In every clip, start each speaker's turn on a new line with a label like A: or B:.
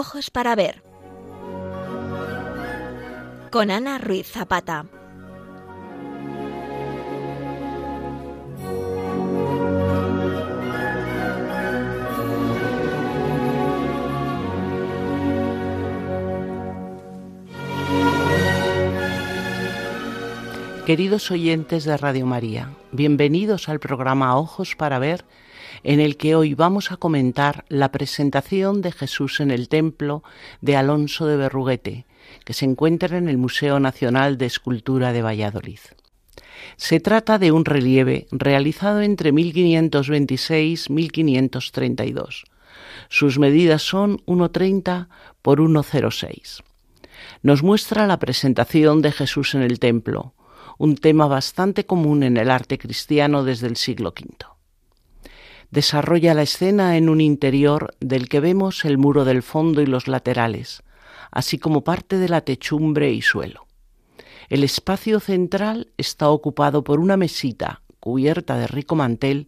A: Ojos para ver. Con Ana Ruiz Zapata.
B: Queridos oyentes de Radio María, bienvenidos al programa Ojos para Ver, en el que hoy vamos a comentar la presentación de Jesús en el templo de Alonso de Berruguete, que se encuentra en el Museo Nacional de Escultura de Valladolid. Se trata de un relieve realizado entre 1526 y 1532. Sus medidas son 1,30 por 1,06. Nos muestra la presentación de Jesús en el templo, un tema bastante común en el arte cristiano desde el siglo V. Desarrolla la escena en un interior del que vemos el muro del fondo y los laterales, así como parte de la techumbre y suelo. El espacio central está ocupado por una mesita cubierta de rico mantel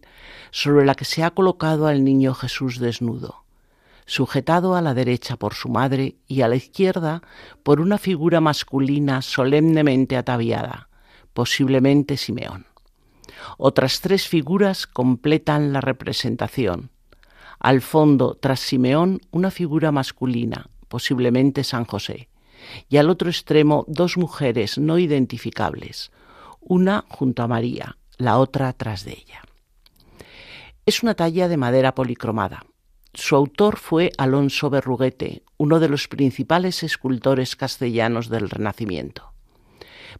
B: sobre la que se ha colocado al niño Jesús desnudo, sujetado a la derecha por su madre y a la izquierda por una figura masculina solemnemente ataviada, posiblemente Simeón. Otras tres figuras completan la representación. Al fondo, tras Simeón, una figura masculina, posiblemente San José, y al otro extremo dos mujeres no identificables, una junto a María, la otra tras de ella. Es una talla de madera policromada. Su autor fue Alonso Berruguete, uno de los principales escultores castellanos del Renacimiento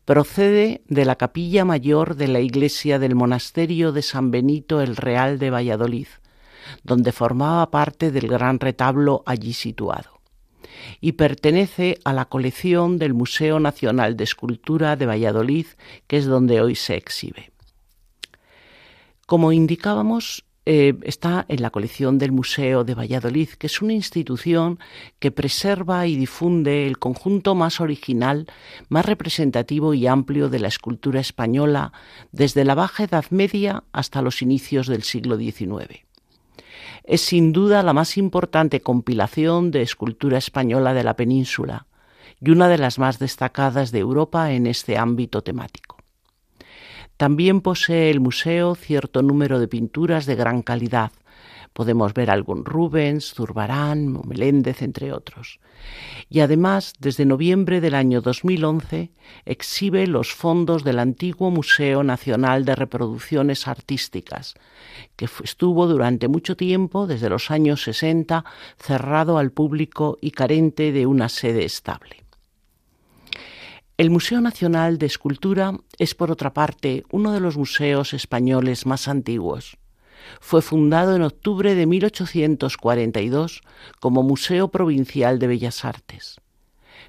B: procede de la capilla mayor de la iglesia del monasterio de San Benito el Real de Valladolid, donde formaba parte del gran retablo allí situado, y pertenece a la colección del Museo Nacional de Escultura de Valladolid, que es donde hoy se exhibe. Como indicábamos, eh, está en la colección del Museo de Valladolid, que es una institución que preserva y difunde el conjunto más original, más representativo y amplio de la escultura española desde la Baja Edad Media hasta los inicios del siglo XIX. Es sin duda la más importante compilación de escultura española de la península y una de las más destacadas de Europa en este ámbito temático. También posee el museo cierto número de pinturas de gran calidad. Podemos ver algún Rubens, Zurbarán, Meléndez, entre otros. Y además, desde noviembre del año 2011, exhibe los fondos del antiguo Museo Nacional de Reproducciones Artísticas, que estuvo durante mucho tiempo, desde los años 60, cerrado al público y carente de una sede estable. El Museo Nacional de Escultura es, por otra parte, uno de los museos españoles más antiguos. Fue fundado en octubre de 1842 como Museo Provincial de Bellas Artes.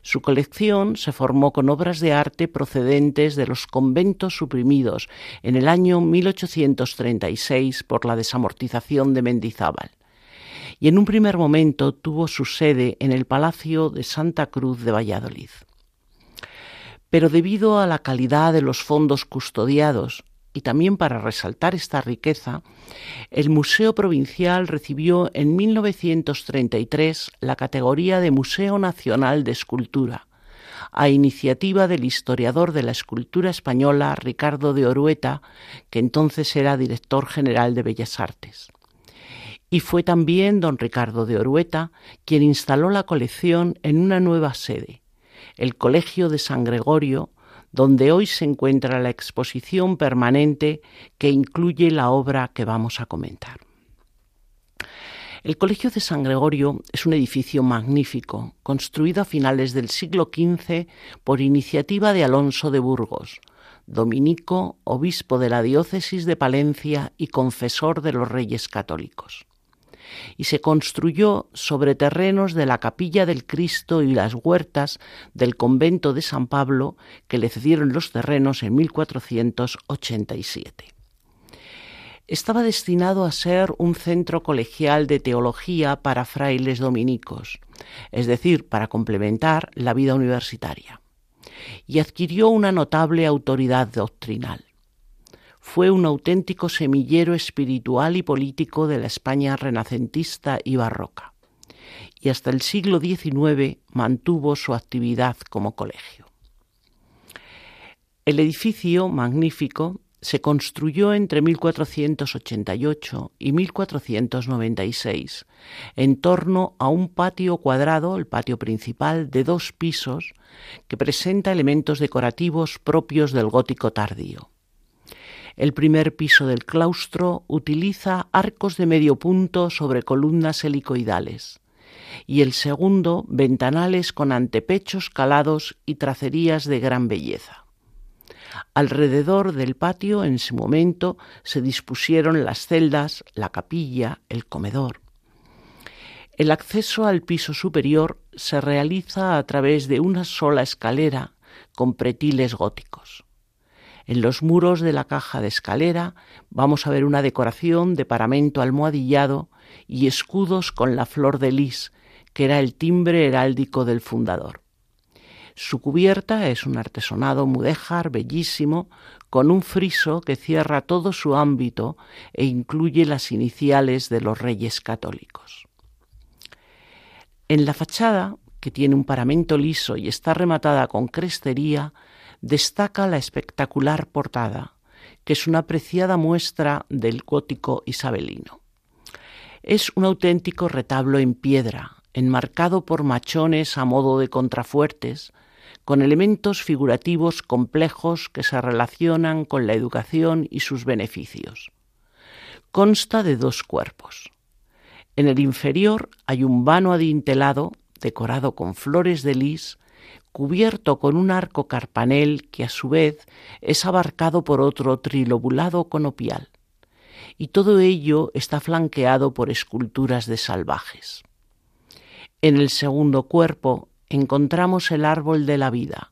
B: Su colección se formó con obras de arte procedentes de los conventos suprimidos en el año 1836 por la desamortización de Mendizábal y en un primer momento tuvo su sede en el Palacio de Santa Cruz de Valladolid pero debido a la calidad de los fondos custodiados y también para resaltar esta riqueza, el Museo Provincial recibió en 1933 la categoría de Museo Nacional de Escultura, a iniciativa del historiador de la escultura española Ricardo de Orueta, que entonces era director general de Bellas Artes. Y fue también don Ricardo de Orueta quien instaló la colección en una nueva sede, el Colegio de San Gregorio, donde hoy se encuentra la exposición permanente que incluye la obra que vamos a comentar. El Colegio de San Gregorio es un edificio magnífico, construido a finales del siglo XV por iniciativa de Alonso de Burgos, dominico, obispo de la diócesis de Palencia y confesor de los reyes católicos y se construyó sobre terrenos de la capilla del Cristo y las huertas del convento de San Pablo que le cedieron los terrenos en 1487. Estaba destinado a ser un centro colegial de teología para frailes dominicos, es decir, para complementar la vida universitaria, y adquirió una notable autoridad doctrinal fue un auténtico semillero espiritual y político de la España renacentista y barroca. y hasta el siglo XIX mantuvo su actividad como colegio. El edificio, magnífico, se construyó entre 1488 y 1496 en torno a un patio cuadrado, el patio principal, de dos pisos, que presenta elementos decorativos propios del gótico tardío. El primer piso del claustro utiliza arcos de medio punto sobre columnas helicoidales y el segundo ventanales con antepechos calados y tracerías de gran belleza. Alrededor del patio en su momento se dispusieron las celdas, la capilla, el comedor. El acceso al piso superior se realiza a través de una sola escalera con pretiles góticos. En los muros de la caja de escalera vamos a ver una decoración de paramento almohadillado y escudos con la flor de lis, que era el timbre heráldico del fundador. Su cubierta es un artesonado mudéjar bellísimo, con un friso que cierra todo su ámbito e incluye las iniciales de los reyes católicos. En la fachada, que tiene un paramento liso y está rematada con crestería, destaca la espectacular portada, que es una apreciada muestra del gótico isabelino. Es un auténtico retablo en piedra, enmarcado por machones a modo de contrafuertes, con elementos figurativos complejos que se relacionan con la educación y sus beneficios. Consta de dos cuerpos. En el inferior hay un vano adintelado decorado con flores de lis, cubierto con un arco carpanel que a su vez es abarcado por otro trilobulado conopial, y todo ello está flanqueado por esculturas de salvajes. En el segundo cuerpo encontramos el árbol de la vida,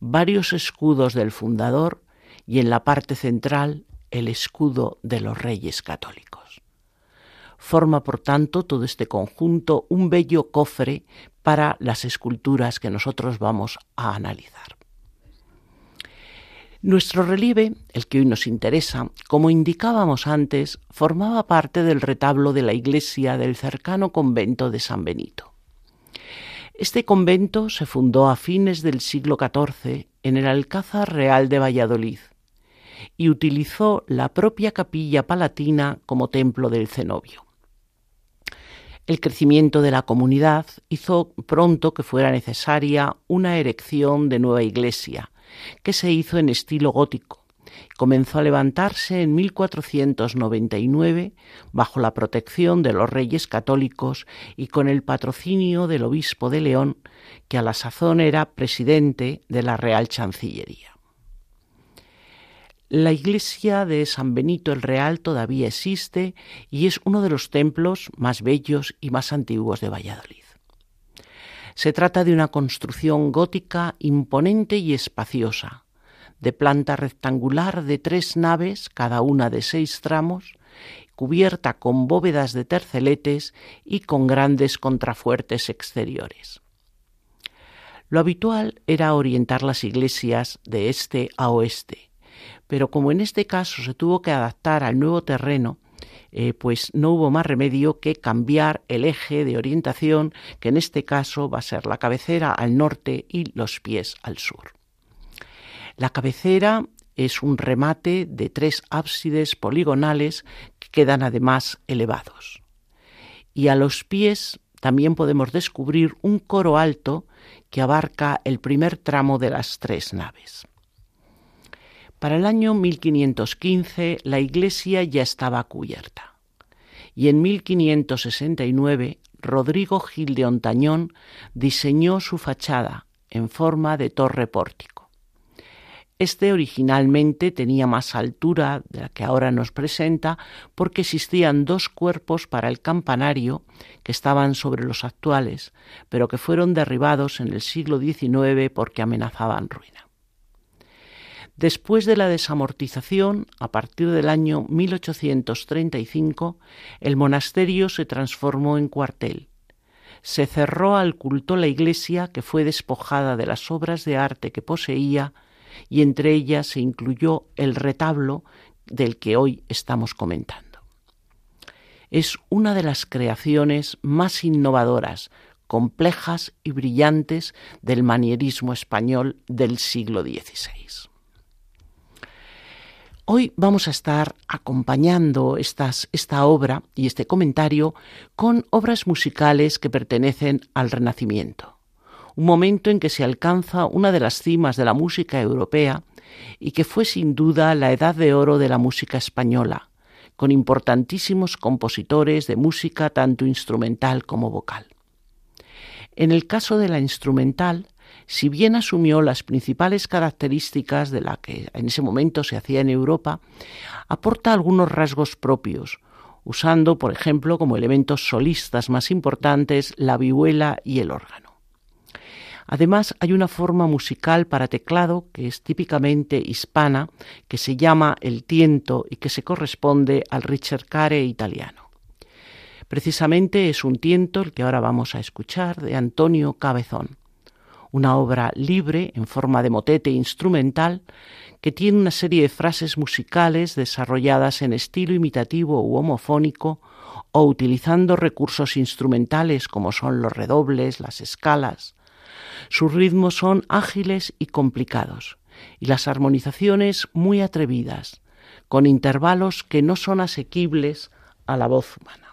B: varios escudos del fundador y en la parte central el escudo de los reyes católicos. Forma, por tanto, todo este conjunto un bello cofre para las esculturas que nosotros vamos a analizar. Nuestro relieve, el que hoy nos interesa, como indicábamos antes, formaba parte del retablo de la iglesia del cercano convento de San Benito. Este convento se fundó a fines del siglo XIV en el Alcázar Real de Valladolid y utilizó la propia capilla palatina como templo del cenobio. El crecimiento de la comunidad hizo pronto que fuera necesaria una erección de nueva iglesia, que se hizo en estilo gótico, comenzó a levantarse en 1499 bajo la protección de los reyes católicos y con el patrocinio del obispo de León, que a la sazón era presidente de la Real Chancillería. La iglesia de San Benito el Real todavía existe y es uno de los templos más bellos y más antiguos de Valladolid. Se trata de una construcción gótica imponente y espaciosa, de planta rectangular de tres naves, cada una de seis tramos, cubierta con bóvedas de terceletes y con grandes contrafuertes exteriores. Lo habitual era orientar las iglesias de este a oeste, pero como en este caso se tuvo que adaptar al nuevo terreno, eh, pues no hubo más remedio que cambiar el eje de orientación, que en este caso va a ser la cabecera al norte y los pies al sur. La cabecera es un remate de tres ábsides poligonales que quedan además elevados. Y a los pies también podemos descubrir un coro alto que abarca el primer tramo de las tres naves. Para el año 1515 la iglesia ya estaba cubierta y en 1569 Rodrigo Gil de Ontañón diseñó su fachada en forma de torre pórtico. Este originalmente tenía más altura de la que ahora nos presenta porque existían dos cuerpos para el campanario que estaban sobre los actuales, pero que fueron derribados en el siglo XIX porque amenazaban ruina. Después de la desamortización, a partir del año 1835, el monasterio se transformó en cuartel. Se cerró al culto la iglesia que fue despojada de las obras de arte que poseía y entre ellas se incluyó el retablo del que hoy estamos comentando. es una de las creaciones más innovadoras, complejas y brillantes del manierismo español del siglo XVI. Hoy vamos a estar acompañando esta obra y este comentario con obras musicales que pertenecen al Renacimiento, un momento en que se alcanza una de las cimas de la música europea y que fue sin duda la edad de oro de la música española, con importantísimos compositores de música tanto instrumental como vocal. En el caso de la instrumental, si bien asumió las principales características de la que en ese momento se hacía en Europa, aporta algunos rasgos propios, usando, por ejemplo, como elementos solistas más importantes la vihuela y el órgano. Además, hay una forma musical para teclado que es típicamente hispana, que se llama el tiento y que se corresponde al ricercare italiano. Precisamente es un tiento el que ahora vamos a escuchar de Antonio Cabezón una obra libre en forma de motete instrumental que tiene una serie de frases musicales desarrolladas en estilo imitativo u homofónico o utilizando recursos instrumentales como son los redobles, las escalas. Sus ritmos son ágiles y complicados y las armonizaciones muy atrevidas, con intervalos que no son asequibles a la voz humana.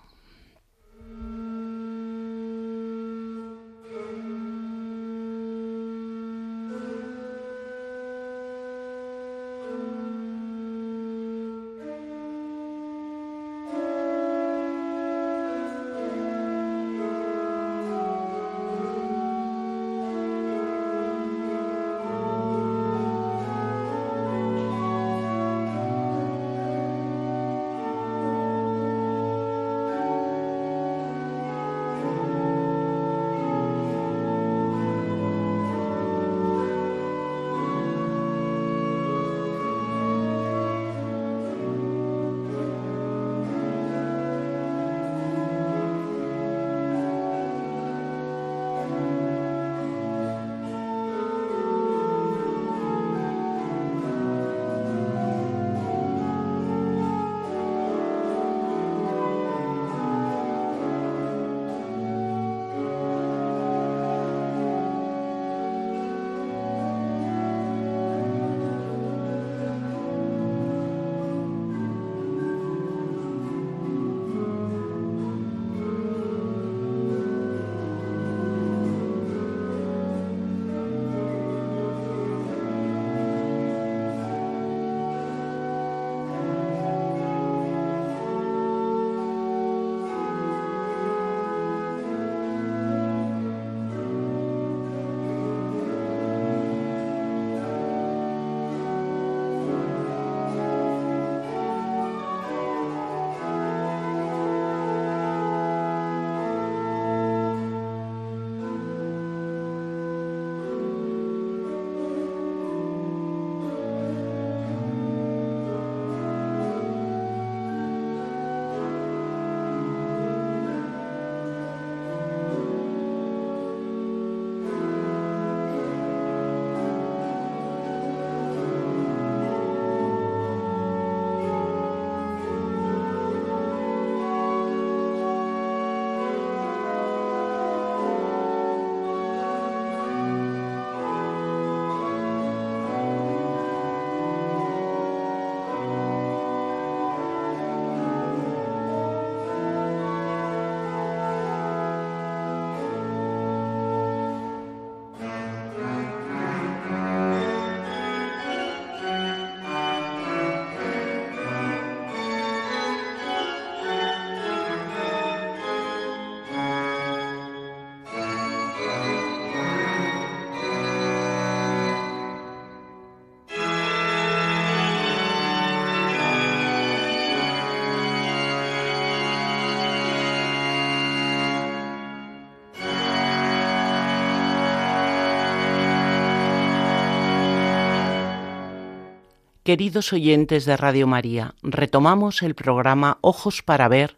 B: Queridos oyentes de Radio María, retomamos el programa Ojos para Ver,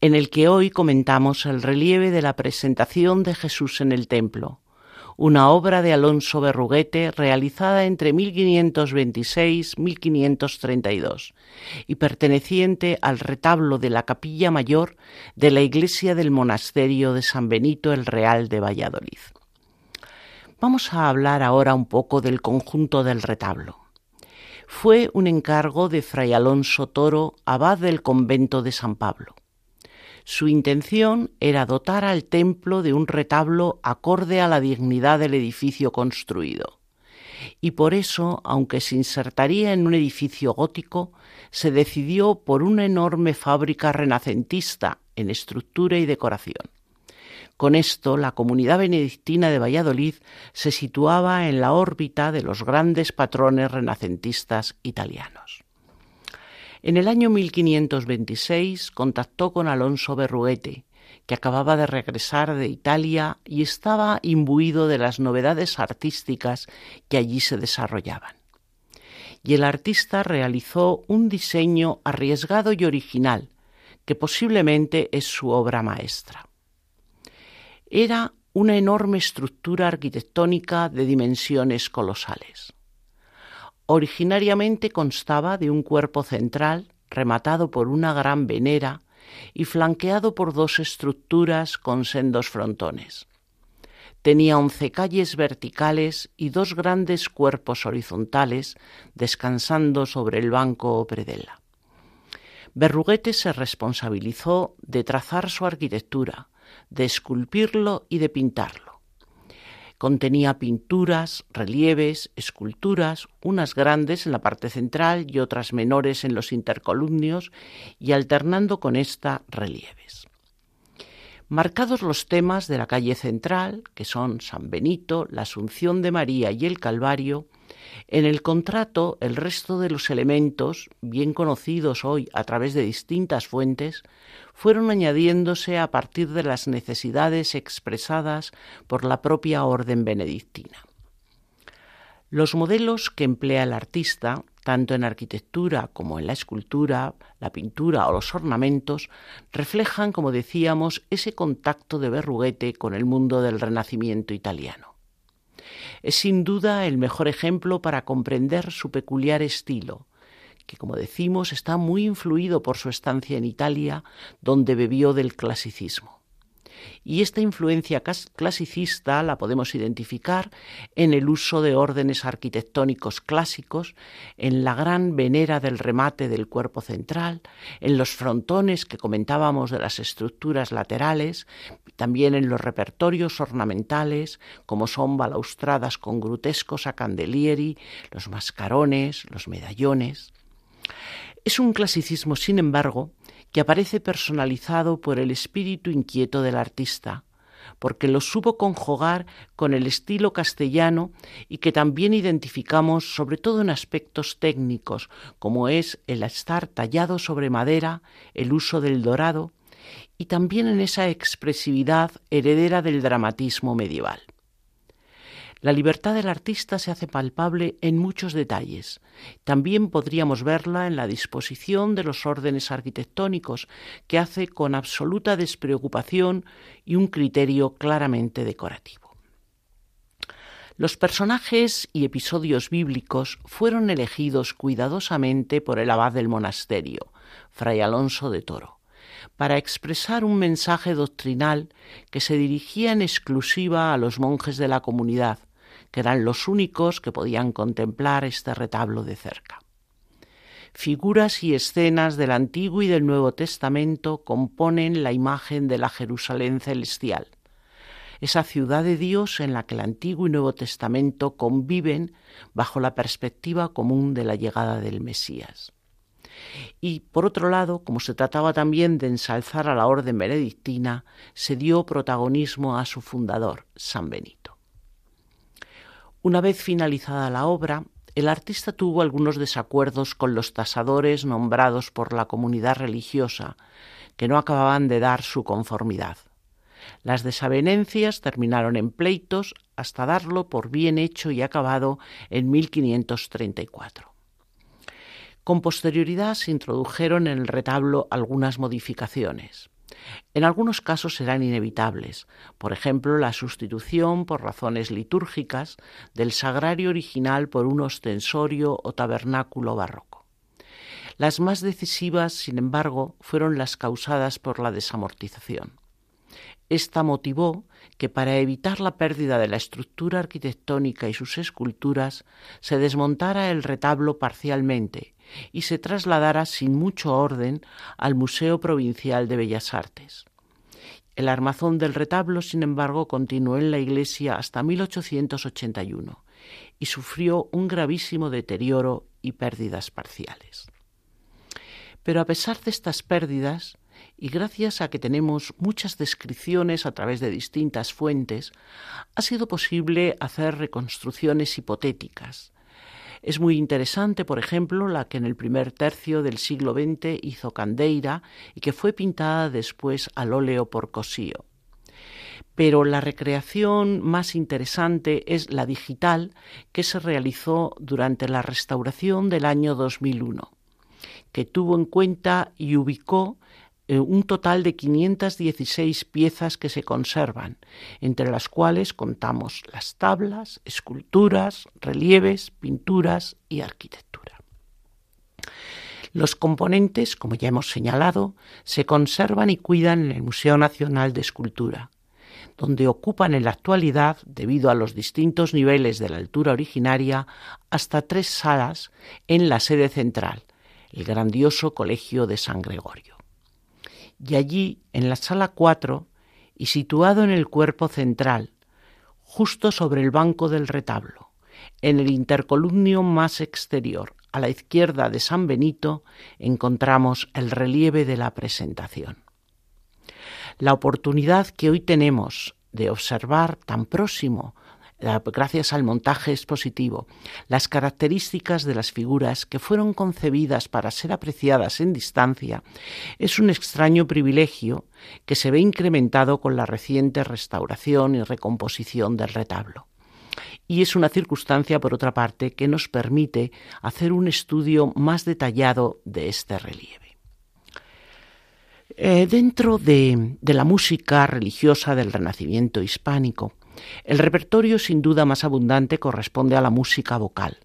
B: en el que hoy comentamos el relieve de la presentación de Jesús en el templo, una obra de Alonso Berruguete realizada entre 1526 y 1532 y perteneciente al retablo de la capilla mayor de la iglesia del monasterio de San Benito el Real de Valladolid. Vamos a hablar ahora un poco del conjunto del retablo. Fue un encargo de Fray Alonso Toro, abad del convento de San Pablo. Su intención era dotar al templo de un retablo acorde a la dignidad del edificio construido. Y por eso, aunque se insertaría en un edificio gótico, se decidió por una enorme fábrica renacentista en estructura y decoración. Con esto, la comunidad benedictina de Valladolid se situaba en la órbita de los grandes patrones renacentistas italianos. En el año 1526 contactó con Alonso Berruete, que acababa de regresar de Italia y estaba imbuido de las novedades artísticas que allí se desarrollaban. Y el artista realizó un diseño arriesgado y original, que posiblemente es su obra maestra. Era una enorme estructura arquitectónica de dimensiones colosales. Originariamente constaba de un cuerpo central rematado por una gran venera y flanqueado por dos estructuras con sendos frontones. Tenía once calles verticales y dos grandes cuerpos horizontales descansando sobre el banco o predela. Berruguete se responsabilizó de trazar su arquitectura, de esculpirlo y de pintarlo. Contenía pinturas, relieves, esculturas, unas grandes en la parte central y otras menores en los intercolumnios, y alternando con esta relieves. Marcados los temas de la calle central, que son San Benito, la Asunción de María y el Calvario, en el contrato el resto de los elementos, bien conocidos hoy a través de distintas fuentes, fueron añadiéndose a partir de las necesidades expresadas por la propia orden benedictina. Los modelos que emplea el artista, tanto en arquitectura como en la escultura, la pintura o los ornamentos, reflejan, como decíamos, ese contacto de Berruguete con el mundo del Renacimiento italiano. Es sin duda el mejor ejemplo para comprender su peculiar estilo, que como decimos está muy influido por su estancia en Italia, donde bebió del clasicismo. Y esta influencia clasicista la podemos identificar en el uso de órdenes arquitectónicos clásicos, en la gran venera del remate del cuerpo central, en los frontones que comentábamos de las estructuras laterales, también en los repertorios ornamentales, como son balaustradas con grutescos a candelieri, los mascarones, los medallones. Es un clasicismo, sin embargo, que aparece personalizado por el espíritu inquieto del artista, porque lo supo conjugar con el estilo castellano y que también identificamos sobre todo en aspectos técnicos, como es el estar tallado sobre madera, el uso del dorado, y también en esa expresividad heredera del dramatismo medieval. La libertad del artista se hace palpable en muchos detalles. También podríamos verla en la disposición de los órdenes arquitectónicos, que hace con absoluta despreocupación y un criterio claramente decorativo. Los personajes y episodios bíblicos fueron elegidos cuidadosamente por el abad del monasterio, Fray Alonso de Toro para expresar un mensaje doctrinal que se dirigía en exclusiva a los monjes de la comunidad, que eran los únicos que podían contemplar este retablo de cerca. Figuras y escenas del Antiguo y del Nuevo Testamento componen la imagen de la Jerusalén celestial, esa ciudad de Dios en la que el Antiguo y Nuevo Testamento conviven bajo la perspectiva común de la llegada del Mesías. Y por otro lado, como se trataba también de ensalzar a la orden benedictina, se dio protagonismo a su fundador, San Benito. Una vez finalizada la obra, el artista tuvo algunos desacuerdos con los tasadores nombrados por la comunidad religiosa, que no acababan de dar su conformidad. Las desavenencias terminaron en pleitos hasta darlo por bien hecho y acabado en 1534. Con posterioridad se introdujeron en el retablo algunas modificaciones. En algunos casos serán inevitables, por ejemplo, la sustitución por razones litúrgicas del sagrario original por un ostensorio o tabernáculo barroco. Las más decisivas, sin embargo, fueron las causadas por la desamortización. Esta motivó que para evitar la pérdida de la estructura arquitectónica y sus esculturas se desmontara el retablo parcialmente y se trasladara sin mucho orden al Museo Provincial de Bellas Artes. El armazón del retablo, sin embargo, continuó en la iglesia hasta 1881 y sufrió un gravísimo deterioro y pérdidas parciales. Pero a pesar de estas pérdidas, y gracias a que tenemos muchas descripciones a través de distintas fuentes, ha sido posible hacer reconstrucciones hipotéticas. Es muy interesante, por ejemplo, la que en el primer tercio del siglo XX hizo Candeira y que fue pintada después al óleo por Cosío. Pero la recreación más interesante es la digital que se realizó durante la restauración del año 2001, que tuvo en cuenta y ubicó un total de 516 piezas que se conservan, entre las cuales contamos las tablas, esculturas, relieves, pinturas y arquitectura. Los componentes, como ya hemos señalado, se conservan y cuidan en el Museo Nacional de Escultura, donde ocupan en la actualidad, debido a los distintos niveles de la altura originaria, hasta tres salas en la sede central, el grandioso Colegio de San Gregorio y allí, en la sala 4, y situado en el cuerpo central, justo sobre el banco del retablo, en el intercolumnio más exterior, a la izquierda de San Benito, encontramos el relieve de la presentación. La oportunidad que hoy tenemos de observar tan próximo gracias al montaje expositivo, las características de las figuras que fueron concebidas para ser apreciadas en distancia, es un extraño privilegio que se ve incrementado con la reciente restauración y recomposición del retablo. Y es una circunstancia, por otra parte, que nos permite hacer un estudio más detallado de este relieve. Eh, dentro de la música religiosa del Renacimiento hispánico, el repertorio sin duda más abundante corresponde a la música vocal,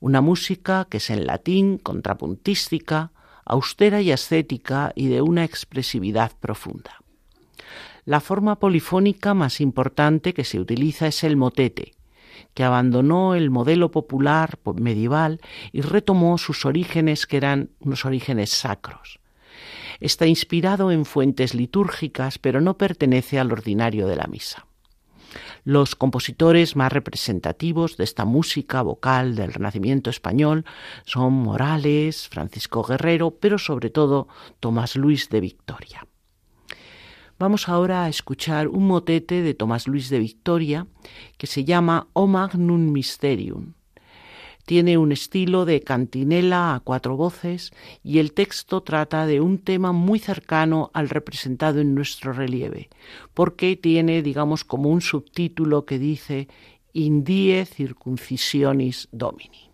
B: una música que es en latín, contrapuntística, austera y ascética y de una expresividad profunda. La forma polifónica más importante que se utiliza es el motete, que abandonó el modelo popular medieval y retomó sus orígenes que eran unos orígenes sacros. Está inspirado en fuentes litúrgicas, pero no pertenece al ordinario de la misa. Los compositores más representativos de esta música vocal del Renacimiento español son Morales, Francisco Guerrero, pero sobre todo Tomás Luis de Victoria. Vamos ahora a escuchar un motete de Tomás Luis de Victoria que se llama O Magnum Mysterium tiene un estilo de cantinela a cuatro voces y el texto trata de un tema muy cercano al representado en nuestro relieve, porque tiene, digamos, como un subtítulo que dice Indie circuncisionis domini.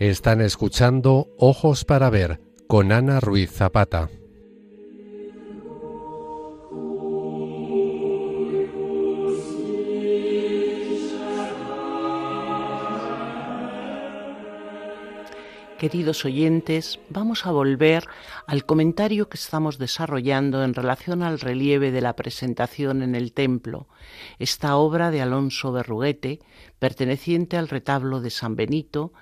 C: Están escuchando Ojos para Ver con Ana Ruiz Zapata.
B: Queridos oyentes, vamos a volver al comentario que estamos desarrollando en relación al relieve de la presentación en el templo, esta obra de Alonso Berruguete, perteneciente al retablo de San Benito,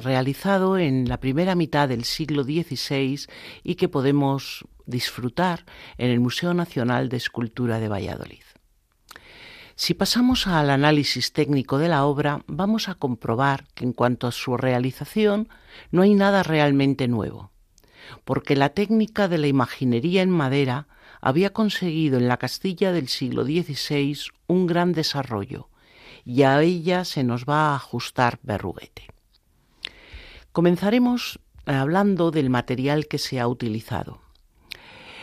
B: realizado en la primera mitad del siglo XVI y que podemos disfrutar en el Museo Nacional de Escultura de Valladolid. Si pasamos al análisis técnico de la obra, vamos a comprobar que en cuanto a su realización no hay nada realmente nuevo, porque la técnica de la imaginería en madera había conseguido en la Castilla del siglo XVI un gran desarrollo, y a ella se nos va a ajustar Berruguete. Comenzaremos hablando del material que se ha utilizado.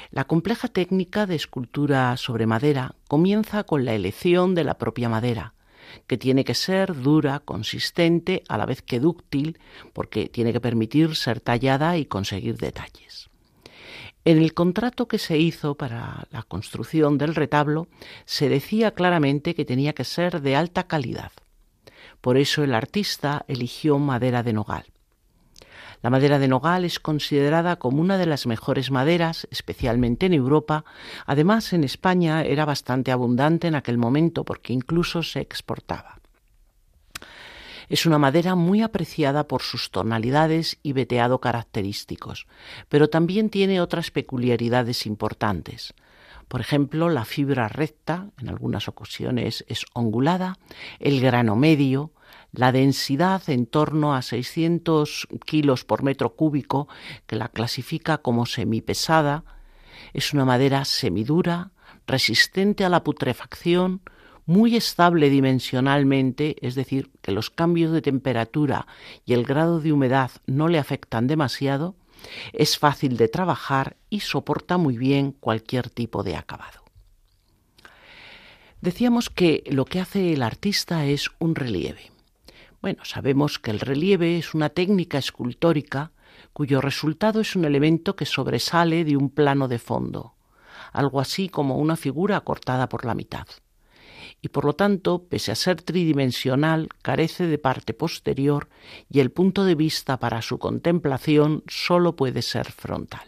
B: La compleja técnica de escultura sobre madera comienza con la elección de la propia madera, que tiene que ser dura, consistente, a la vez que dúctil, porque tiene que permitir ser tallada y conseguir detalles. En el contrato que se hizo para la construcción del retablo se decía claramente que tenía que ser de alta calidad. Por eso el artista eligió madera de nogal. La madera de nogal es considerada como una de las mejores maderas, especialmente en Europa. Además, en España era bastante abundante en aquel momento porque incluso se exportaba. Es una madera muy apreciada por sus tonalidades y veteado característicos, pero también tiene otras peculiaridades importantes. Por ejemplo, la fibra recta, en algunas ocasiones es ongulada, el grano medio, la densidad en torno a 600 kilos por metro cúbico, que la clasifica como semipesada, es una madera semidura, resistente a la putrefacción, muy estable dimensionalmente, es decir, que los cambios de temperatura y el grado de humedad no le afectan demasiado, es fácil de trabajar y soporta muy bien cualquier tipo de acabado. Decíamos que lo que hace el artista es un relieve. Bueno, sabemos que el relieve es una técnica escultórica cuyo resultado es un elemento que sobresale de un plano de fondo, algo así como una figura cortada por la mitad. Y por lo tanto, pese a ser tridimensional, carece de parte posterior y el punto de vista para su contemplación sólo puede ser frontal.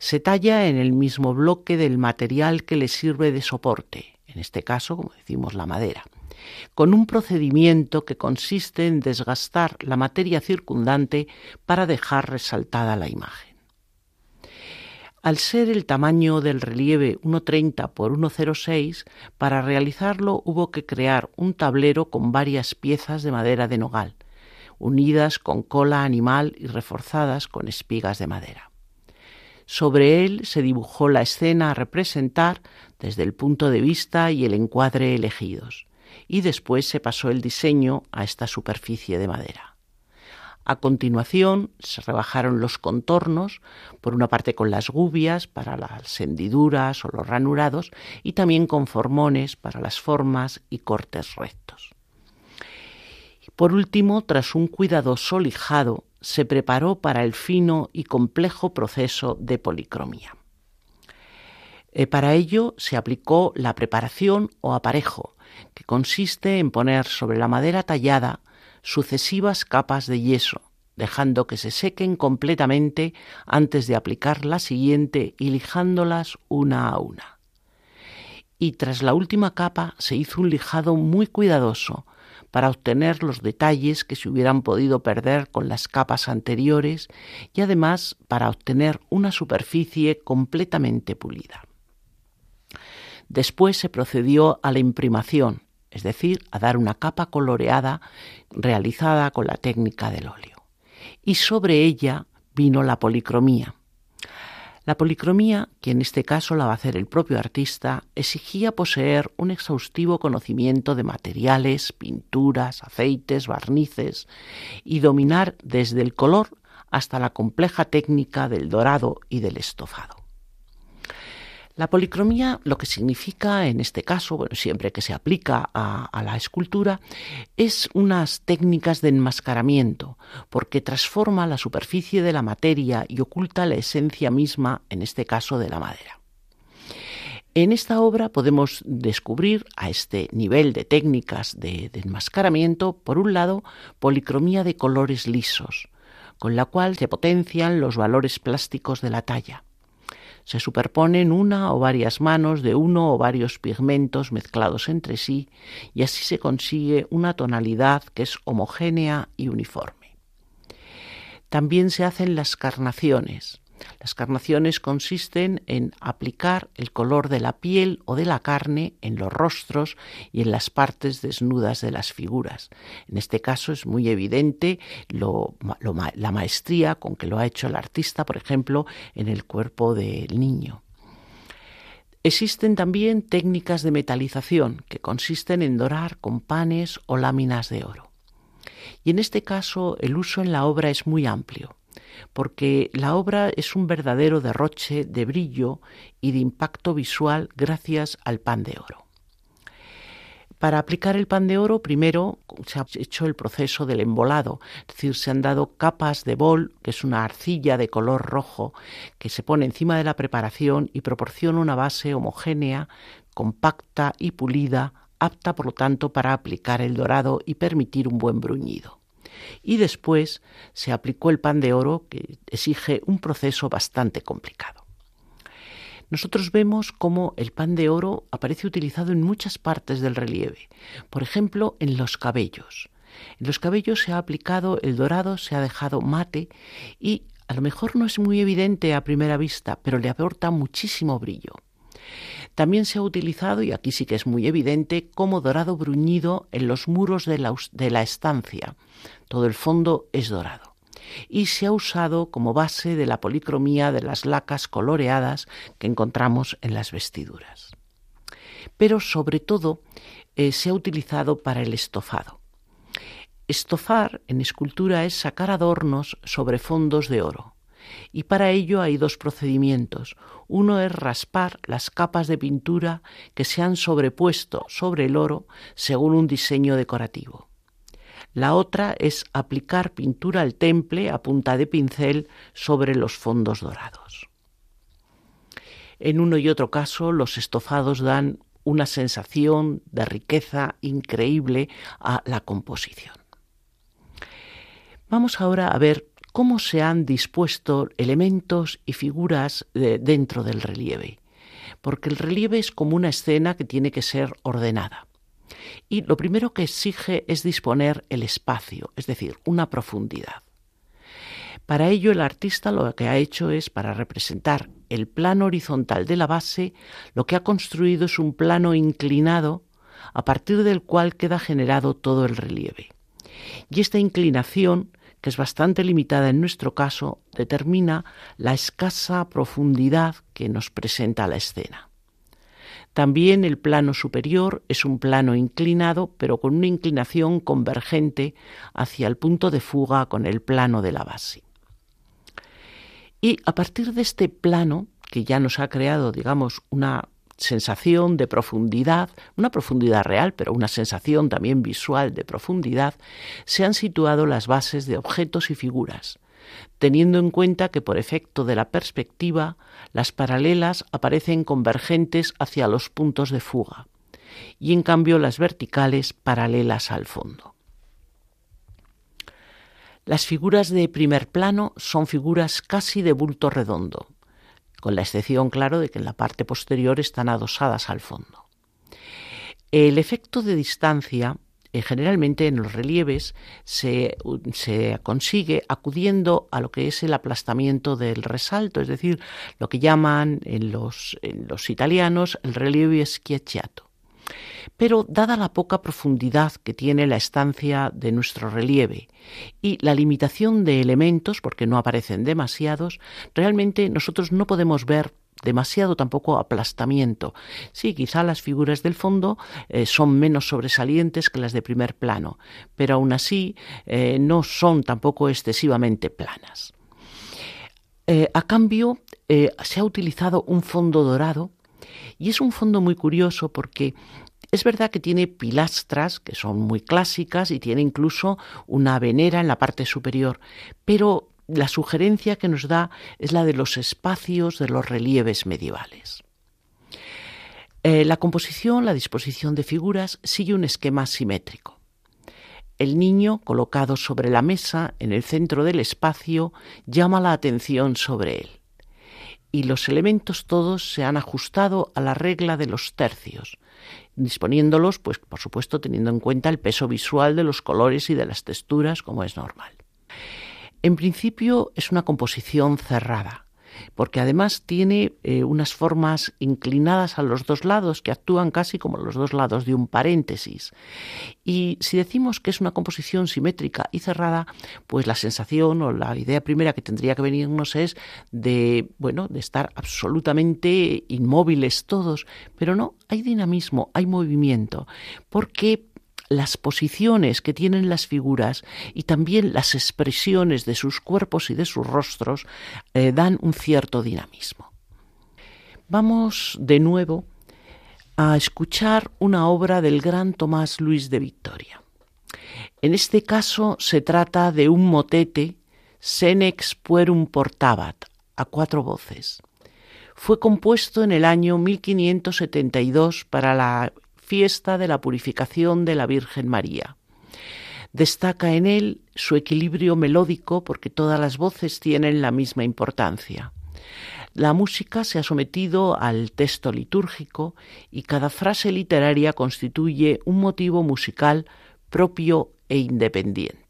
B: Se talla en el mismo bloque del material que le sirve de soporte, en este caso, como decimos, la madera con un procedimiento que consiste en desgastar la materia circundante para dejar resaltada la imagen. Al ser el tamaño del relieve 1,30 por 1,06, para realizarlo hubo que crear un tablero con varias piezas de madera de nogal, unidas con cola animal y reforzadas con espigas de madera. Sobre él se dibujó la escena a representar desde el punto de vista y el encuadre elegidos y después se pasó el diseño a esta superficie de madera. A continuación se rebajaron los contornos, por una parte con las gubias para las hendiduras o los ranurados y también con formones para las formas y cortes rectos. Por último, tras un cuidadoso lijado, se preparó para el fino y complejo proceso de policromía. Eh, para ello se aplicó la preparación o aparejo, que consiste en poner sobre la madera tallada sucesivas capas de yeso, dejando que se sequen completamente antes de aplicar la siguiente y lijándolas una a una. Y tras la última capa se hizo un lijado muy cuidadoso para obtener los detalles que se hubieran podido perder con las capas anteriores y además para obtener una superficie completamente pulida. Después se procedió a la imprimación, es decir, a dar una capa coloreada realizada con la técnica del óleo. Y sobre ella vino la policromía. La policromía, que en este caso la va a hacer el propio artista, exigía poseer un exhaustivo conocimiento de materiales, pinturas, aceites, barnices y dominar desde el color hasta la compleja técnica del dorado y del estofado. La policromía lo que significa en este caso, bueno, siempre que se aplica a, la escultura, es unas técnicas de enmascaramiento, porque transforma la superficie de la materia y oculta la esencia misma, en este caso de la madera. En esta obra podemos descubrir a este nivel de técnicas de enmascaramiento, por un lado, policromía de colores lisos, con la cual se potencian los valores plásticos de la talla se superponen una o varias manos de uno o varios pigmentos mezclados entre sí y así se consigue una tonalidad que es homogénea y uniforme. También se hacen las carnaciones, las carnaciones consisten en aplicar el color de la piel o de la carne en los rostros y en las partes desnudas de las figuras. En este caso es muy evidente la maestría con que lo ha hecho el artista, por ejemplo, en el cuerpo del niño. Existen también técnicas de metalización que consisten en dorar con panes o láminas de oro. Y en este caso el uso en la obra es muy amplio porque la obra es un verdadero derroche de brillo y de impacto visual gracias al pan de oro. Para aplicar el pan de oro, primero se ha hecho el proceso del embolado, es decir, se han dado capas de bol, que es una arcilla de color rojo, que se pone encima de la preparación y proporciona una base homogénea, compacta y pulida, apta por lo tanto para aplicar el dorado y permitir un buen bruñido y después se aplicó el pan de oro que exige un proceso bastante complicado. Nosotros vemos cómo el pan de oro aparece utilizado en muchas partes del relieve, por ejemplo en los cabellos. En los cabellos se ha aplicado el dorado, se ha dejado mate y a lo mejor no es muy evidente a primera vista, pero le aporta muchísimo brillo. También se ha utilizado, y aquí sí que es muy evidente, como dorado bruñido en los muros de la, de la estancia. Todo el fondo es dorado y se ha usado como base de la policromía de las lacas coloreadas que encontramos en las vestiduras. Pero sobre todo eh, se ha utilizado para el estofado. Estofar en escultura es sacar adornos sobre fondos de oro. Y para ello hay dos procedimientos. Uno es raspar las capas de pintura que se han sobrepuesto sobre el oro según un diseño decorativo. La otra es aplicar pintura al temple a punta de pincel sobre los fondos dorados. En uno y otro caso, los estofados dan una sensación de riqueza increíble a la composición. Vamos ahora a ver cómo se han dispuesto elementos y figuras dentro del relieve, porque el relieve es como una escena que tiene que ser ordenada. Y lo primero que exige es disponer el espacio, es decir, una profundidad. Para ello el artista lo que ha hecho es, para representar el plano horizontal de la base, lo que ha construido es un plano inclinado a partir del cual queda generado todo el relieve. Y esta inclinación que es bastante limitada en nuestro caso, determina la escasa profundidad que nos presenta la escena. También el plano superior es un plano inclinado, pero con una inclinación convergente hacia el punto de fuga con el plano de la base. Y a partir de este plano, que ya nos ha creado, digamos, una sensación de profundidad, una profundidad real, pero una sensación también visual de profundidad, se han situado las bases de objetos y figuras, teniendo en cuenta que por efecto de la perspectiva las paralelas aparecen convergentes hacia los puntos de fuga y en cambio las verticales paralelas al fondo. Las figuras de primer plano son figuras casi de bulto redondo, con la excepción, claro, de que en la parte posterior están adosadas al fondo. El efecto de distancia generalmente en los relieves se, se, consigue acudiendo a lo que es el aplastamiento del resalto, es decir, lo que llaman en los, en los italianos el relieve schiacciato. Pero dada la poca profundidad que tiene la estancia de nuestro relieve y la limitación de elementos, porque no aparecen demasiados, realmente nosotros no podemos ver demasiado tampoco aplastamiento. Sí, quizá las figuras del fondo eh, son menos sobresalientes que las de primer plano, pero aún así eh, no son tampoco excesivamente planas. Eh, a cambio, se ha utilizado un fondo dorado Y es un fondo muy curioso porque es verdad que tiene pilastras que son muy clásicas y tiene incluso una venera en la parte superior, pero la sugerencia que nos da es la de los espacios de los relieves medievales. Eh, la composición, la disposición de figuras sigue un esquema simétrico. El niño, colocado sobre la mesa, en el centro del espacio, llama la atención sobre él. Y los elementos todos se han ajustado a la regla de los tercios, disponiéndolos, pues por supuesto, teniendo en cuenta el peso visual de los colores y de las texturas, como es normal. En principio es una composición cerrada, porque además tiene eh, unas formas inclinadas a los dos lados que actúan casi como los dos lados de un paréntesis. Y si decimos que es una composición simétrica y cerrada, pues la sensación o la idea primera que tendría que venirnos es de, bueno, de estar absolutamente inmóviles todos, pero no, hay dinamismo, hay movimiento, porque las posiciones que tienen las figuras y también las expresiones de sus cuerpos y de sus rostros eh, dan un cierto dinamismo. Vamos de nuevo a escuchar una obra del gran Tomás Luis de Victoria. En este caso se trata de un motete Senex Puerum Portabat, a cuatro voces. Fue compuesto en el año 1572 para la fiesta de la purificación de la Virgen María. Destaca en él su equilibrio melódico porque todas las voces tienen la misma importancia. La música se ha sometido al texto litúrgico y cada frase literaria constituye un motivo musical propio e independiente.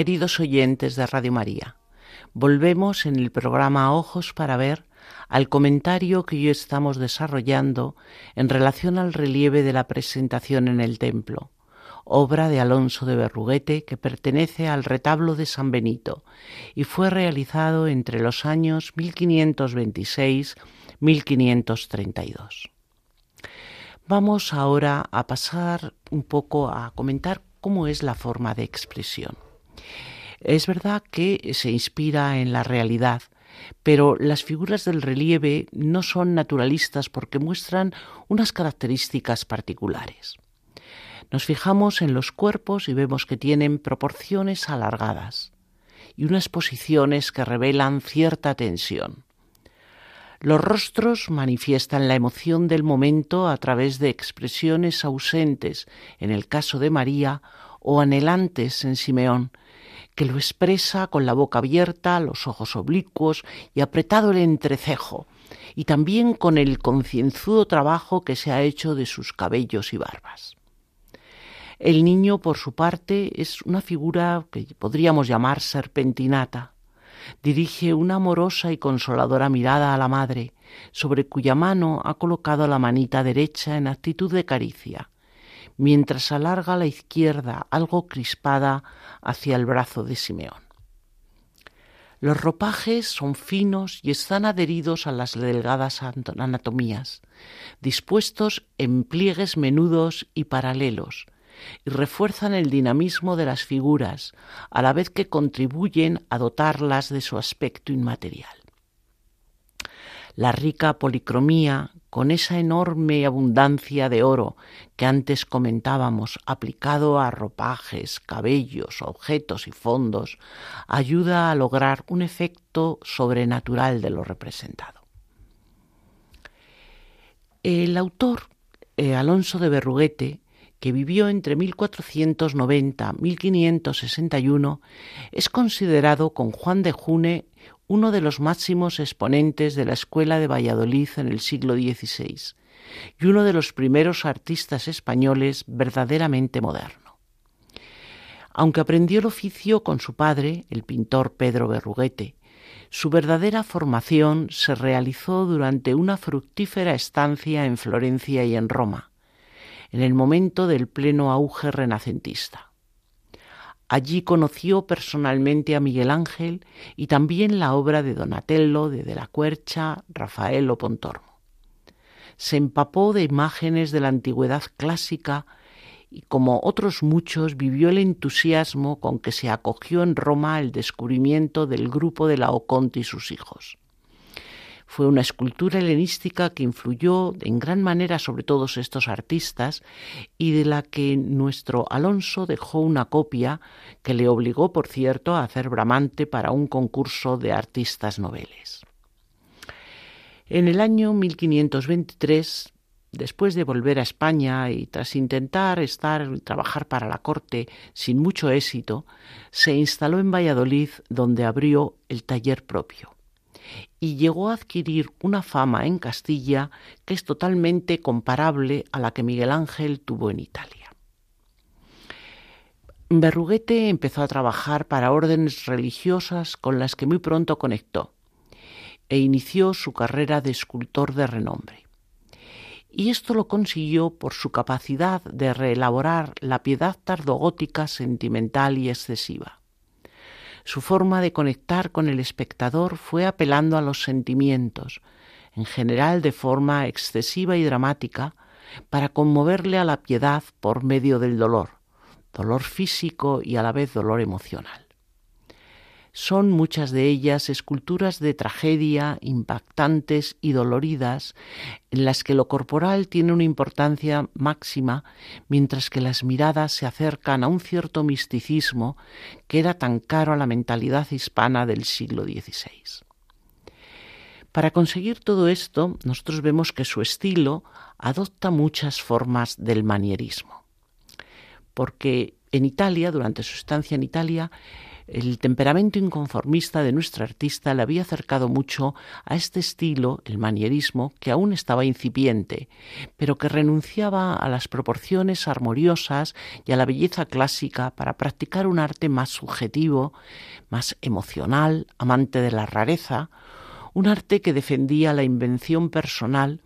B: Queridos oyentes de Radio María, volvemos en el programa Ojos para ver al comentario que hoy estamos desarrollando en relación al relieve de la presentación en el templo, obra de Alonso de Berruguete que pertenece al retablo de San Benito y fue realizado entre los años 1526-1532. Vamos ahora a pasar un poco a comentar cómo es la forma de expresión. Es verdad que se inspira en la realidad, pero las figuras del relieve no son naturalistas porque muestran unas características particulares. Nos fijamos en los cuerpos y vemos que tienen proporciones alargadas y unas posiciones que revelan cierta tensión. Los rostros manifiestan la emoción del momento a través de expresiones ausentes en el caso de María o anhelantes en Simeón, que lo expresa con la boca abierta, los ojos oblicuos y apretado el entrecejo, y también con el concienzudo trabajo que se ha hecho de sus cabellos y barbas. El niño, por su parte, es una figura que podríamos llamar serpentinata. Dirige una amorosa y consoladora mirada a la madre, sobre cuya mano ha colocado la manita derecha en actitud de caricia, mientras alarga la izquierda algo crispada hacia el brazo de Simeón. Los ropajes son finos y están adheridos a las delgadas anatomías, dispuestos en pliegues menudos y paralelos, y refuerzan el dinamismo de las figuras, a la vez que contribuyen a dotarlas de su aspecto inmaterial. La rica policromía con esa enorme abundancia de oro que antes comentábamos, aplicado a ropajes, cabellos, objetos y fondos, ayuda a lograr un efecto sobrenatural de lo representado. El autor, eh, Alonso de Berruguete, que vivió entre 1490 y 1561, es considerado con Juan de June uno de los máximos exponentes de la Escuela de Valladolid en el siglo XVI y uno de los primeros artistas españoles verdaderamente moderno. Aunque aprendió el oficio con su padre, el pintor Pedro Berruguete, su verdadera formación se realizó durante una fructífera estancia en Florencia y en Roma, en el momento del pleno auge renacentista. Allí conoció personalmente a Miguel Ángel y también la obra de Donatello, de De la Cuercha, Rafael o Pontormo. Se empapó de imágenes de la antigüedad clásica y como otros muchos vivió el entusiasmo con que se acogió en Roma el descubrimiento del grupo de Laoconte y sus hijos. Fue una escultura helenística que influyó en gran manera sobre todos estos artistas y de la que nuestro Alonso dejó una copia que le obligó, por cierto, a hacer bramante para un concurso de artistas noveles. En el año 1523, después de volver a España y tras intentar estar y trabajar para la corte sin mucho éxito, se instaló en Valladolid donde abrió el taller propio y llegó a adquirir una fama en Castilla que es totalmente comparable a la que Miguel Ángel tuvo en Italia. Berruguete empezó a trabajar para órdenes religiosas con las que muy pronto conectó e inició su carrera de escultor de renombre. Y esto lo consiguió por su capacidad de reelaborar la piedad tardogótica sentimental y excesiva. Su forma de conectar con el espectador fue apelando a los sentimientos, en general de forma excesiva y dramática, para conmoverle a la piedad por medio del dolor, dolor físico y a la vez dolor emocional. Son muchas de ellas esculturas de tragedia, impactantes y doloridas, en las que lo corporal tiene una importancia máxima, mientras que las miradas se acercan a un cierto misticismo que era tan caro a la mentalidad hispana del siglo XVI. Para conseguir todo esto, nosotros vemos que su estilo adopta muchas formas del manierismo. Porque en Italia, durante su estancia en Italia, el temperamento inconformista de nuestro artista le había acercado mucho a este estilo, el manierismo, que aún estaba incipiente, pero que renunciaba a las proporciones armoniosas y a la belleza clásica para practicar un arte más subjetivo, más emocional, amante de la rareza, un arte que defendía la invención personal,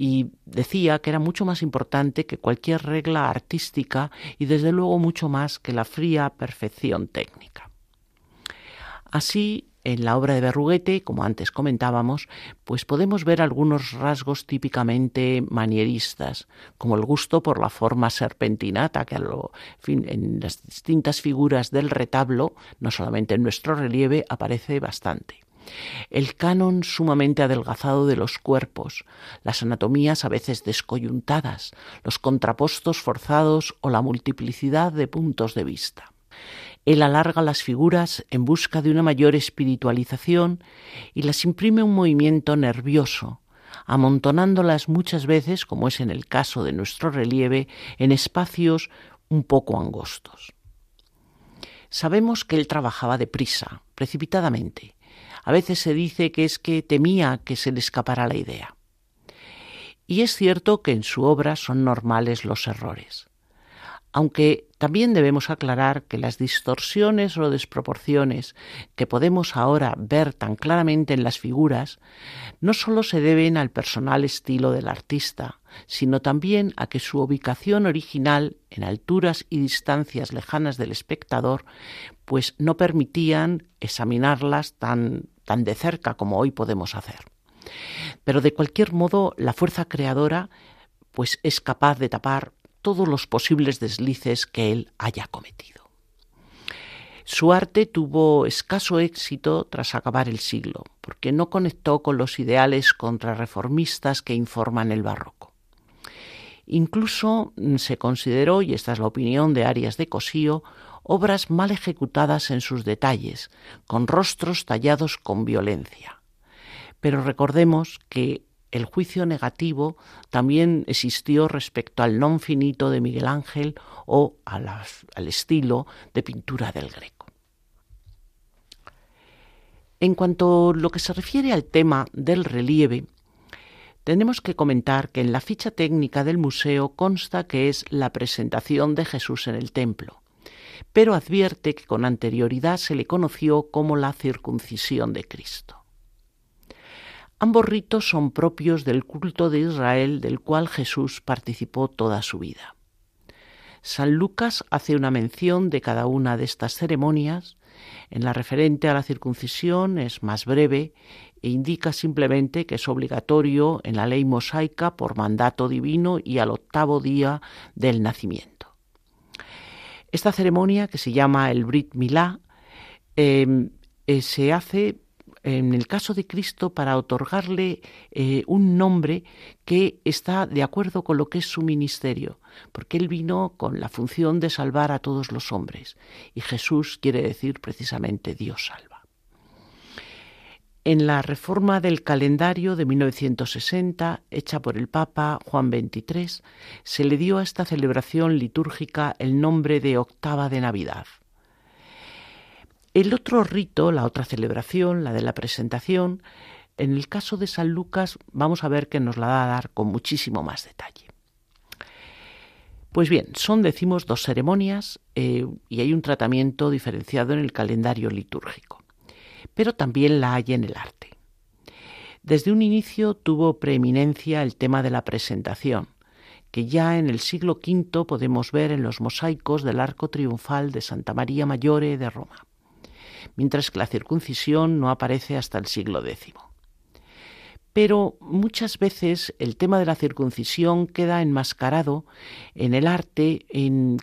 B: y decía que era mucho más importante que cualquier regla artística y desde luego mucho más que la fría perfección técnica. Así, en la obra de Berruguete, como antes comentábamos, pues podemos ver algunos rasgos típicamente manieristas, como el gusto por la forma serpentinata que en las distintas figuras del retablo, no solamente en nuestro relieve, aparece bastante el canon sumamente adelgazado de los cuerpos, las anatomías a veces descoyuntadas, los contrapostos forzados o la multiplicidad de puntos de vista. Él alarga las figuras en busca de una mayor espiritualización y las imprime un movimiento nervioso, amontonándolas muchas veces, como es en el caso de nuestro relieve, en espacios un poco angostos. Sabemos que él trabajaba deprisa, precipitadamente. A veces se dice que es que temía que se le escapara la idea. Y es cierto que en su obra son normales los errores aunque también debemos aclarar que las distorsiones o desproporciones que podemos ahora ver tan claramente en las figuras no sólo se deben al personal estilo del artista, sino también a que su ubicación original en alturas y distancias lejanas del espectador pues no permitían examinarlas tan, tan de cerca como hoy podemos hacer. Pero de cualquier modo la fuerza creadora pues es capaz de tapar todos los posibles deslices que él haya cometido. Su arte tuvo escaso éxito tras acabar el siglo, porque no conectó con los ideales contrarreformistas que informan el barroco. Incluso mm, se consideró, y esta es la opinión de Arias de Cosío, obras mal ejecutadas en sus detalles, con rostros tallados con violencia. Pero recordemos que el juicio negativo también existió respecto al non finito de Miguel Ángel o al estilo de pintura del Greco. En cuanto a lo que se refiere al tema del relieve, tenemos que comentar que en la ficha técnica del museo consta que es la presentación de Jesús en el templo, pero advierte que con anterioridad se le conoció como la circuncisión de Cristo. Ambos ritos son propios del culto de Israel del cual Jesús participó toda su vida. San Lucas hace una mención de cada una de estas ceremonias. En la referente a la circuncisión es más breve e indica simplemente que es obligatorio en la ley mosaica por mandato divino y al octavo día del nacimiento. Esta ceremonia, que se llama el Brit Milá, eh, eh, se hace en el caso de Cristo para otorgarle eh, un nombre que está de acuerdo con lo que es su ministerio, porque Él vino con la función de salvar a todos los hombres, y Jesús quiere decir precisamente Dios salva. En la reforma del calendario de 1960, hecha por el Papa Juan XXIII, se le dio a esta celebración litúrgica el nombre de octava de Navidad. El otro rito, la otra celebración, la de la presentación, en el caso de San Lucas vamos a ver que nos la va a dar con muchísimo más detalle. Pues bien, son, decimos, dos ceremonias eh, y hay un tratamiento diferenciado en el calendario litúrgico, pero también la hay en el arte. Desde un inicio tuvo preeminencia el tema de la presentación, que ya en el siglo V podemos ver en los mosaicos del arco triunfal de Santa María Mayore de Roma mientras que la circuncisión no aparece hasta el siglo X. Pero muchas veces el tema de la circuncisión queda enmascarado en el arte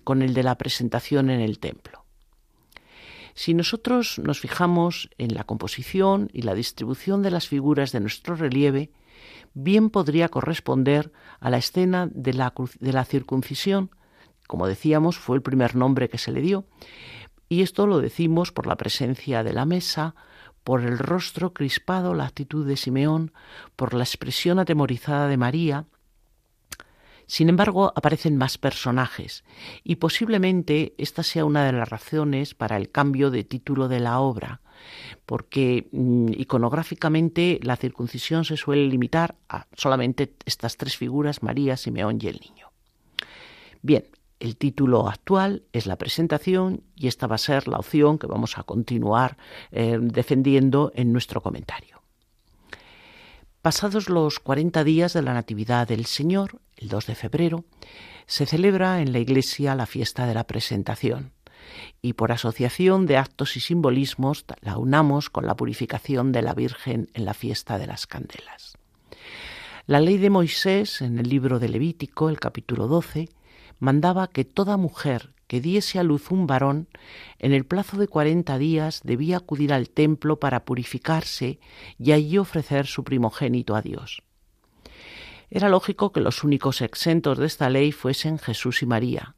B: con el de la presentación en el templo. Si nosotros nos fijamos en la composición y la distribución de las figuras de nuestro relieve, bien podría corresponder a la escena de la, circuncisión, como decíamos, fue el primer nombre que se le dio, y esto lo decimos por la presencia de la mesa, por el rostro crispado, la actitud de Simeón, por la expresión atemorizada de María. Sin embargo, aparecen más personajes, y posiblemente esta sea una de las razones para el cambio de título de la obra, porque mm, iconográficamente la circuncisión se suele limitar a solamente estas tres figuras, María, Simeón y el niño. Bien, el título actual es la presentación y esta va a ser la opción que vamos a continuar eh, defendiendo en nuestro comentario. Pasados los 40 días de la Natividad del Señor, el 2 de febrero, se celebra en la Iglesia la fiesta de la presentación y por asociación de actos y simbolismos la unamos con la purificación de la Virgen en la fiesta de las candelas. La ley de Moisés, en el libro de Levítico, el capítulo 12, mandaba que toda mujer que diese a luz un varón, en el plazo de cuarenta días debía acudir al templo para purificarse y allí ofrecer su primogénito a Dios. Era lógico que los únicos exentos de esta ley fuesen Jesús y María.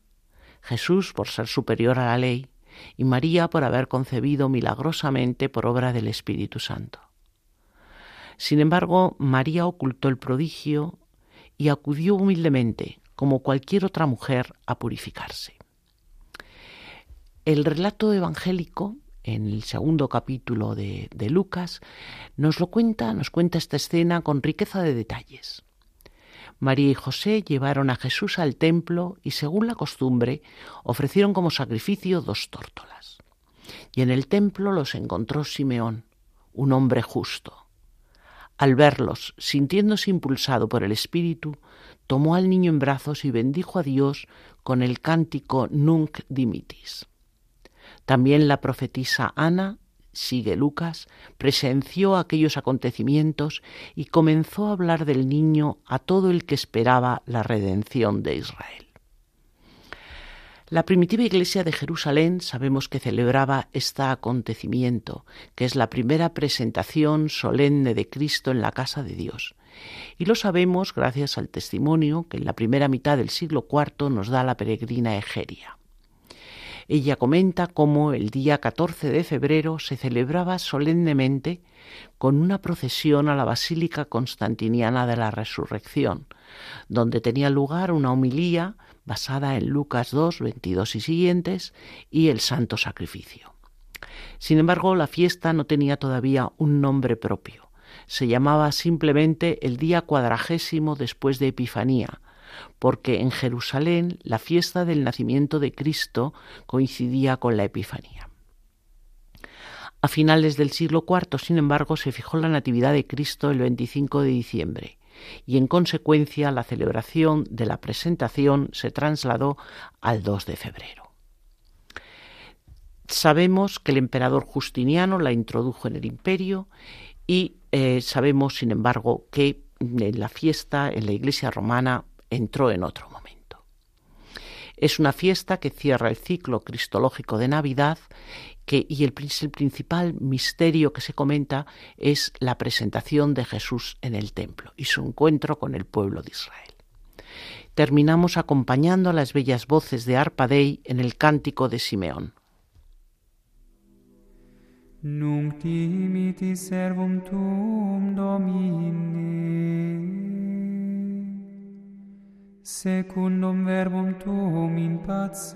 B: Jesús por ser superior a la ley y María por haber concebido milagrosamente por obra del Espíritu Santo. Sin embargo, María ocultó el prodigio y acudió humildemente, como cualquier otra mujer, a purificarse. El relato evangélico, en el segundo capítulo de, Lucas, nos lo cuenta, nos cuenta esta escena con riqueza de detalles. María y José llevaron a Jesús al templo y, según la costumbre, ofrecieron como sacrificio dos tórtolas. Y en el templo los encontró Simeón, un hombre justo al verlos, sintiéndose impulsado por el Espíritu, tomó al niño en brazos y bendijo a Dios con el cántico Nunc Dimitis. También la profetisa Ana, sigue Lucas, presenció aquellos acontecimientos y comenzó a hablar del niño a todo el que esperaba la redención de Israel. La primitiva iglesia de Jerusalén sabemos que celebraba este acontecimiento, que es la primera presentación solemne de Cristo en la casa de Dios. Y lo sabemos gracias al testimonio que en la primera mitad del siglo IV nos da la peregrina Egeria. Ella comenta cómo el día 14 de febrero se celebraba solemnemente con una procesión a la Basílica Constantiniana de la Resurrección, donde tenía lugar una homilía basada en Lucas 2, 22 y siguientes, y el Santo Sacrificio. Sin embargo, la fiesta no tenía todavía un nombre propio. Se llamaba simplemente el día cuadragésimo después de Epifanía, porque en Jerusalén la fiesta del nacimiento de Cristo coincidía con la Epifanía. A finales del siglo IV, sin embargo, se fijó la Natividad de Cristo el 25 de diciembre, y en consecuencia la celebración de la presentación se trasladó al 2 de febrero. Sabemos que el emperador Justiniano la introdujo en el imperio y eh, sabemos, sin embargo, que en la fiesta, en la iglesia romana, entró en otro momento. Es una fiesta que cierra el ciclo cristológico de Navidad y el, el principal misterio que se comenta es la presentación de Jesús en el templo y su encuentro con el pueblo de Israel. Terminamos acompañando a las bellas voces de Arpadei en el cántico de Simeón. Nunc servum secundum verbum tuum in pace.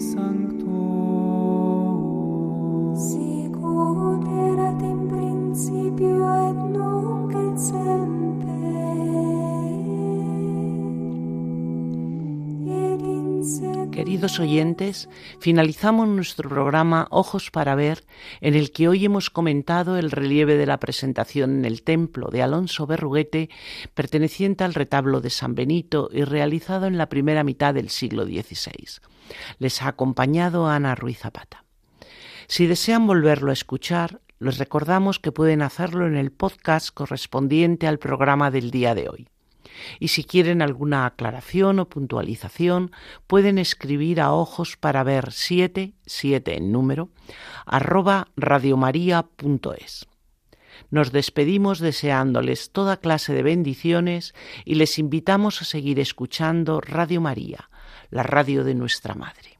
B: Sancto Oyentes, finalizamos nuestro programa Ojos para Ver, en el que hoy hemos comentado el relieve de la presentación en el templo de Alonso Berruguete, perteneciente al retablo de San Benito y realizado en la primera mitad del siglo XVI. Les ha acompañado Ana Ruiz Zapata. Si desean volverlo a escuchar, les recordamos que pueden hacerlo en el podcast correspondiente al programa del día de hoy. Y si quieren alguna aclaración o puntualización, pueden escribir a ojos para ver 7, 7 en número, arroba radiomaria.es. Nos despedimos deseándoles toda clase de bendiciones y les invitamos a seguir escuchando Radio María, la radio de nuestra Madre.